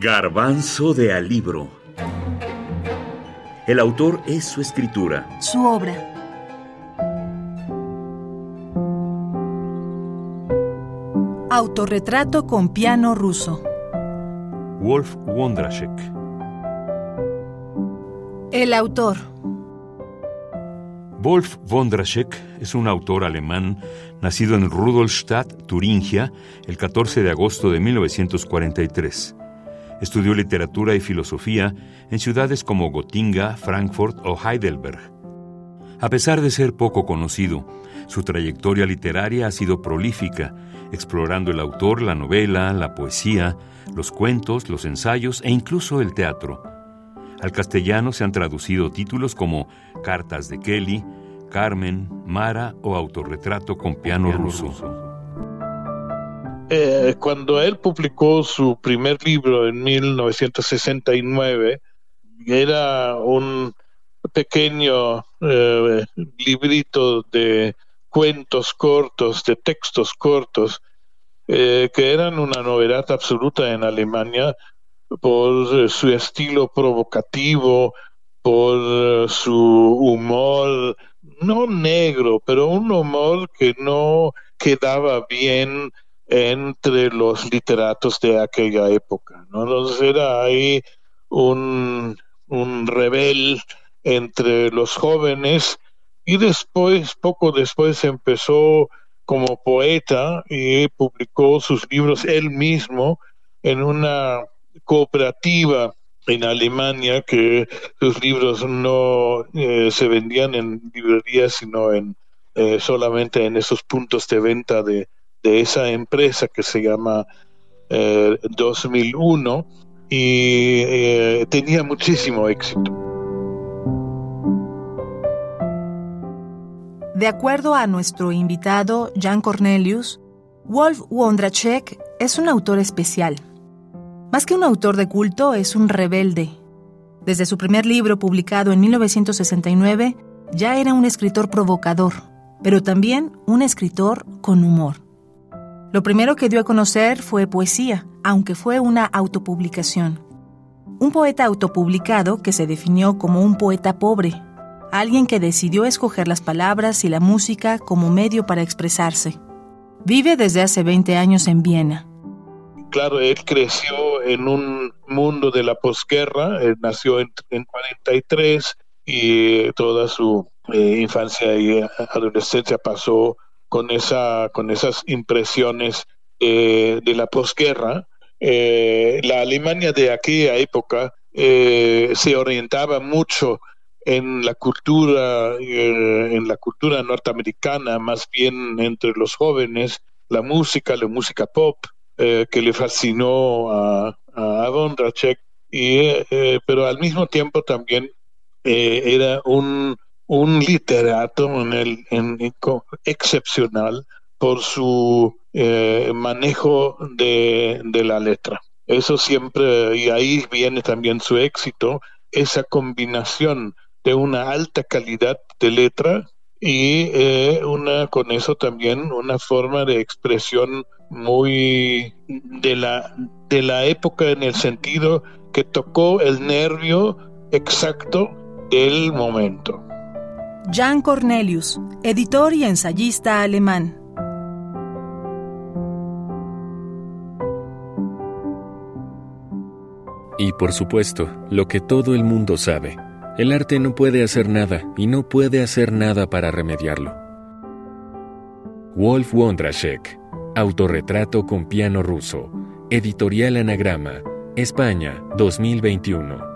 Garbanzo de Alibro. El autor es su escritura. Su obra. Autorretrato con piano ruso. Wolf Wondraschek. El autor. Wolf Wondraschek es un autor alemán nacido en Rudolstadt, Turingia, el 14 de agosto de 1943. Estudió literatura y filosofía en ciudades como Gotinga, Frankfurt o Heidelberg. A pesar de ser poco conocido, su trayectoria literaria ha sido prolífica, explorando el autor la novela, la poesía, los cuentos, los ensayos e incluso el teatro. Al castellano se han traducido títulos como Cartas de Kelly, Carmen, Mara o Autorretrato con piano, ruso. Eh, cuando él publicó su primer libro en 1969, era un pequeño eh, librito de cuentos cortos, de textos cortos, eh, que eran una novedad absoluta en Alemania por su estilo provocativo, por su humor, no negro, pero un humor que no quedaba bien entre los literatos de aquella época. ¿no? Entonces era ahí un, un rebel entre los jóvenes y después, poco después, empezó como poeta y publicó sus libros él mismo en una cooperativa en Alemania que sus libros no eh, se vendían en librerías sino en eh, solamente en esos puntos de venta de, de esa empresa que se llama 2001 eh, y eh, tenía muchísimo éxito. De acuerdo a nuestro invitado Jan Cornelius, Wolf Wondrachek es un autor especial. Más que un autor de culto, es un rebelde. Desde su primer libro publicado en 1969, ya era un escritor provocador, pero también un escritor con humor. Lo primero que dio a conocer fue poesía, aunque fue una autopublicación. Un poeta autopublicado que se definió como un poeta pobre, alguien que decidió escoger las palabras y la música como medio para expresarse. Vive desde hace 20 años en Viena. Claro, él creció en un mundo de la posguerra, nació en, 43 y toda su eh, infancia y adolescencia pasó con, esa, con esas impresiones eh, de la posguerra. Eh, la Alemania de aquella época eh, se orientaba mucho en la cultura en la cultura norteamericana más bien entre los jóvenes la música la música pop que le fascinó a, a Vondracek y pero al mismo tiempo también era un un literato en el, excepcional por su eh, manejo de, de, la letra. Eso siempre, y ahí viene también su éxito, esa combinación de una alta calidad de letra y eh, una con eso también una forma de expresión muy de la de la época en el sentido que tocó el nervio exacto del momento. Jan Cornelius, editor y ensayista alemán. Y por supuesto, lo que todo el mundo sabe, el arte no puede hacer nada y no puede hacer nada para remediarlo. Wolf Wondraschek, Autorretrato con piano ruso, Editorial Anagrama, España, 2021.